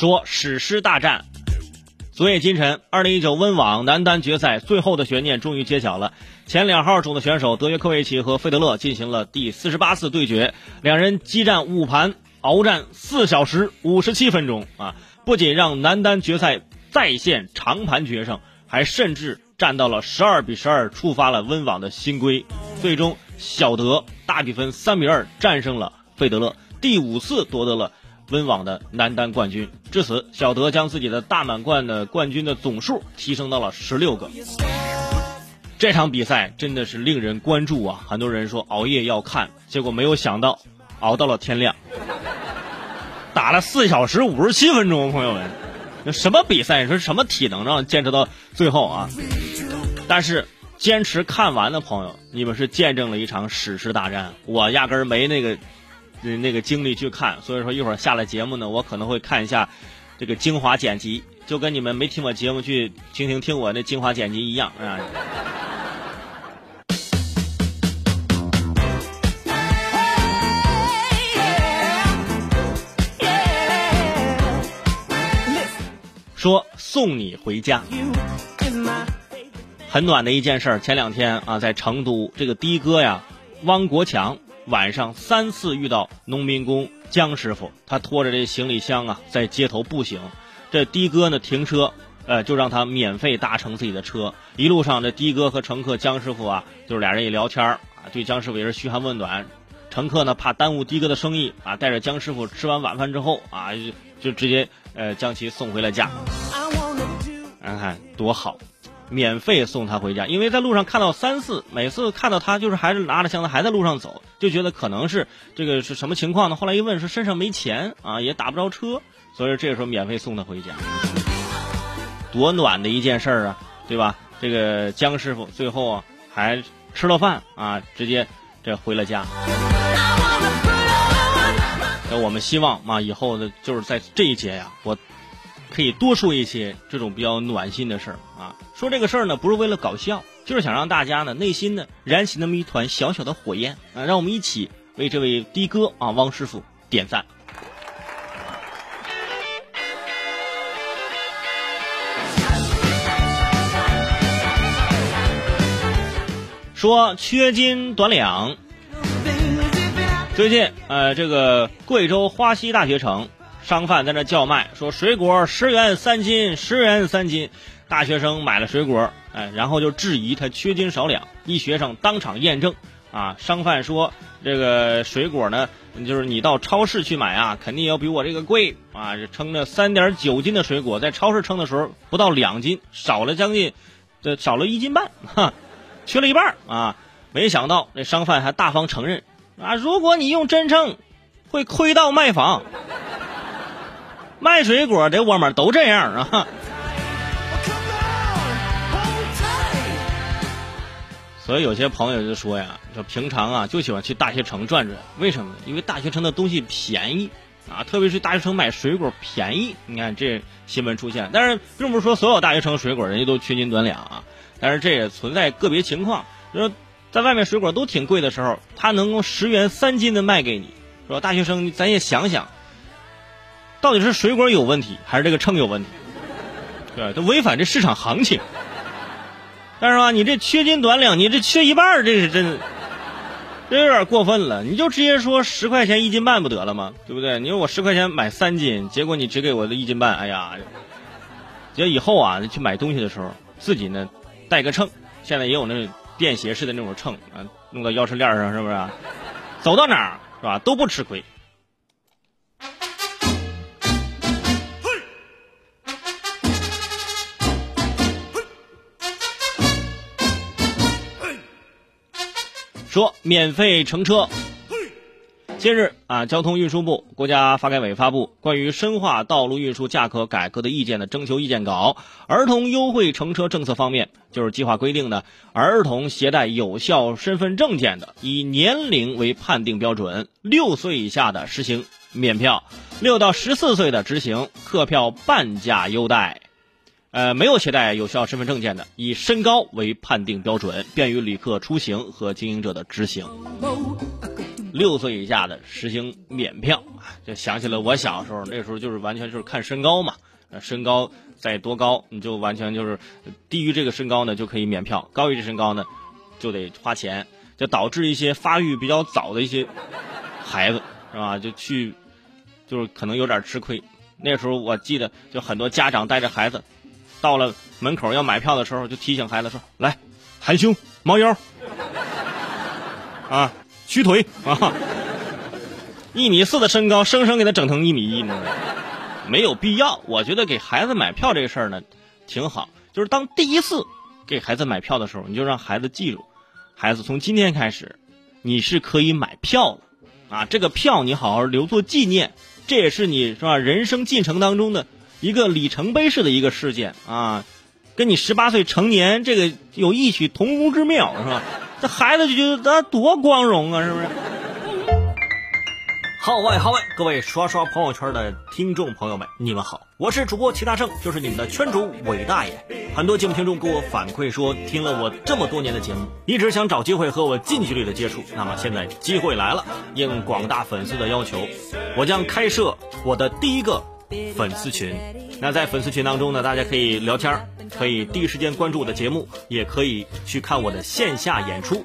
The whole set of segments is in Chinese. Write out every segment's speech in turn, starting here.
说史诗大战。昨夜今晨，二零一九温网男单决赛最后的悬念终于揭晓了。前两号种的选手德约科维奇和费德勒进行了第四十八次对决，两人激战五盘，鏖战四小时五十七分钟啊！不仅让男单决赛再现长盘决胜，还甚至战到了十二比十二，触发了温网的新规。最终，小德大比分三比二战胜了费德勒，第五次夺得了。温网的男单冠军，至此，小德将自己的大满贯的冠军的总数提升到了十六个。这场比赛真的是令人关注啊！很多人说熬夜要看，结果没有想到熬到了天亮，打了四小时五十七分钟，朋友们，那什么比赛？你说什么体能让坚持到最后啊？但是坚持看完的朋友，你们是见证了一场史诗大战，我压根儿没那个。那那个精力去看，所以说一会儿下了节目呢，我可能会看一下这个精华剪辑，就跟你们没听我节目去听听听我那精华剪辑一样啊。说送你回家，很暖的一件事。前两天啊，在成都，这个的哥呀，汪国强。晚上三次遇到农民工姜师傅，他拖着这行李箱啊，在街头步行。这的哥呢停车，呃，就让他免费搭乘自己的车。一路上，这的哥和乘客姜师傅啊，就是俩人一聊天啊，对姜师傅也是嘘寒问暖。乘客呢怕耽误的哥的生意啊，带着姜师傅吃完晚饭之后啊，就直接呃将其送回了家。看看多好。免费送他回家，因为在路上看到三次，每次看到他就是还是拿着箱子还在路上走，就觉得可能是这个是什么情况呢？后来一问，说身上没钱啊，也打不着车，所以这个时候免费送他回家，多暖的一件事儿啊，对吧？这个姜师傅最后啊还吃了饭啊，直接这回了家。那我们希望啊，以后呢就是在这一节呀，我。可以多说一些这种比较暖心的事儿啊！说这个事儿呢，不是为了搞笑，就是想让大家呢内心呢燃起那么一团小小的火焰啊！让我们一起为这位的哥啊汪师傅点赞。说缺斤短两，最近呃，这个贵州花溪大学城。商贩在那叫卖，说水果十元三斤，十元三斤。大学生买了水果，哎，然后就质疑他缺斤少两。一学生当场验证，啊，商贩说这个水果呢，就是你到超市去买啊，肯定要比我这个贵啊。称着三点九斤的水果，在超市称的时候不到两斤，少了将近，这少了一斤半，哈，缺了一半啊。没想到那商贩还大方承认，啊，如果你用真称，会亏到卖房。卖水果的窝们都这样啊，所以有些朋友就说呀，说平常啊就喜欢去大学城转转，为什么呢？因为大学城的东西便宜啊，特别是大学城买水果便宜。你看这新闻出现，但是并不是说所有大学城水果人家都缺斤短两啊，但是这也存在个别情况，说在外面水果都挺贵的时候，他能够十元三斤的卖给你，说大学生咱也想想。到底是水果有问题，还是这个秤有问题？对，都违反这市场行情。但是吧，你这缺斤短两，你这缺一半，这是真，这有点过分了。你就直接说十块钱一斤半不得了吗？对不对？你说我十块钱买三斤，结果你只给我的一斤半，哎呀！这以后啊，去买东西的时候，自己呢带个秤。现在也有那种便携式的那种秤啊，弄到钥匙链上，是不是？走到哪儿是吧，都不吃亏。说免费乘车。近日啊，交通运输部、国家发改委发布关于深化道路运输价格改革的意见的征求意见稿。儿童优惠乘车政策方面，就是计划规定的，儿童携带有效身份证件的，以年龄为判定标准，六岁以下的实行免票，六到十四岁的执行客票半价优待。呃，没有携带有效身份证件的，以身高为判定标准，便于旅客出行和经营者的执行。六岁以下的实行免票，就想起了我小时候，那时候就是完全就是看身高嘛，身高在多高，你就完全就是低于这个身高呢就可以免票，高于这身高呢就得花钱，就导致一些发育比较早的一些孩子是吧，就去就是可能有点吃亏。那时候我记得就很多家长带着孩子到了门口要买票的时候，就提醒孩子说：“来，含胸猫腰啊。”屈腿啊！一米四的身高，生生给他整成一米一呢，没有必要。我觉得给孩子买票这个事儿呢，挺好。就是当第一次给孩子买票的时候，你就让孩子记住，孩子从今天开始，你是可以买票了啊！这个票你好好留作纪念，这也是你是吧？人生进程当中的一个里程碑式的一个事件啊，跟你十八岁成年这个有异曲同工之妙，是吧？这孩子就觉得咱多光荣啊，是不是？号外号外，各位刷刷朋友圈的听众朋友们，你们好，我是主播齐大圣，就是你们的圈主伟大爷。很多节目听众给我反馈说，听了我这么多年的节目，一直想找机会和我近距离的接触。那么现在机会来了，应广大粉丝的要求，我将开设我的第一个粉丝群。那在粉丝群当中呢，大家可以聊天，可以第一时间关注我的节目，也可以去看我的线下演出。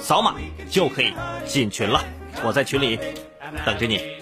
扫码就可以进群了，我在群里等着你。